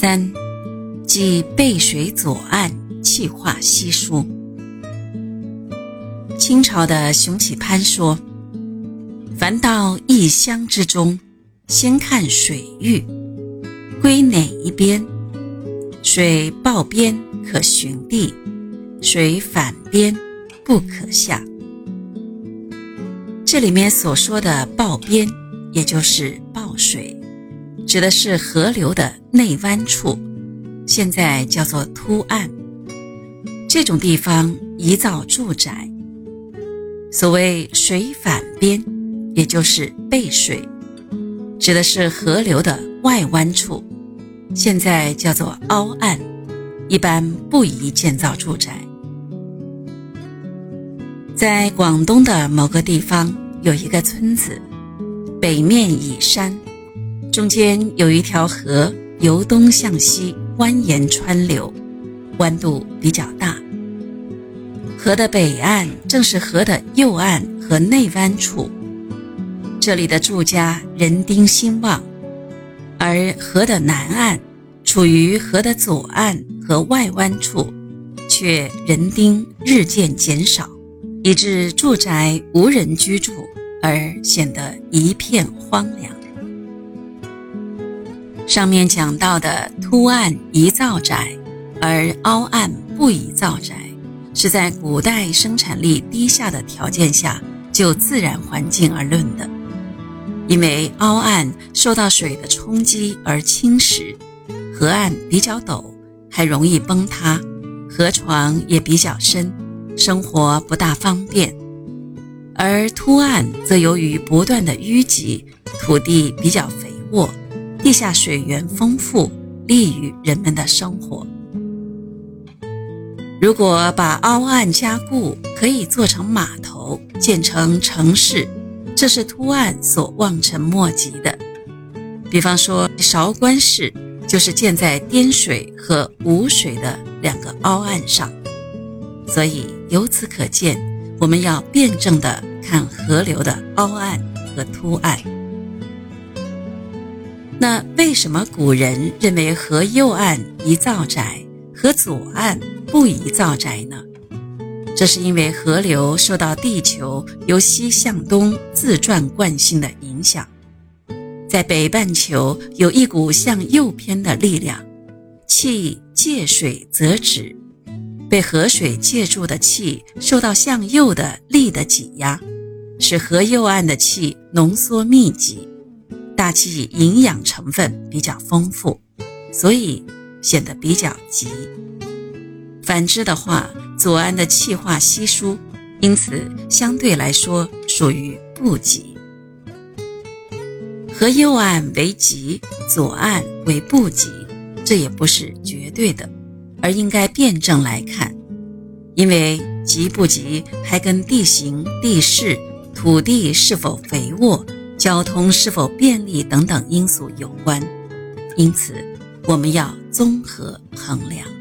三，即背水左岸，气化稀疏。清朝的熊启潘说：“凡到异乡之中，先看水域，归哪一边？水抱边可寻地，水反边不可下。”这里面所说的抱边，也就是抱水。指的是河流的内湾处，现在叫做凸岸。这种地方宜造住宅。所谓水反边，也就是背水，指的是河流的外湾处，现在叫做凹岸，一般不宜建造住宅。在广东的某个地方有一个村子，北面倚山。中间有一条河，由东向西蜿蜒穿流，弯度比较大。河的北岸正是河的右岸和内湾处，这里的住家人丁兴旺；而河的南岸，处于河的左岸和外湾处，却人丁日渐减少，以致住宅无人居住，而显得一片荒凉。上面讲到的凸岸宜造宅，而凹岸不宜造宅，是在古代生产力低下的条件下就自然环境而论的。因为凹岸受到水的冲击而侵蚀，河岸比较陡，还容易崩塌，河床也比较深，生活不大方便；而凸岸则由于不断的淤积，土地比较肥沃。地下水源丰富，利于人们的生活。如果把凹岸加固，可以做成码头，建成城市，这是凸岸所望尘莫及的。比方说韶关市，就是建在滇水和吴水的两个凹岸上。所以由此可见，我们要辩证的看河流的凹岸和凸岸。那为什么古人认为河右岸宜造宅，河左岸不宜造宅呢？这是因为河流受到地球由西向东自转惯性的影响，在北半球有一股向右偏的力量，气借水则止，被河水借住的气受到向右的力的挤压，使河右岸的气浓缩密集。大气营养成分比较丰富，所以显得比较急。反之的话，左岸的气化稀疏，因此相对来说属于不急。和右岸为急，左岸为不急，这也不是绝对的，而应该辩证来看。因为急不急还跟地形、地势、土地是否肥沃。交通是否便利等等因素有关，因此我们要综合衡量。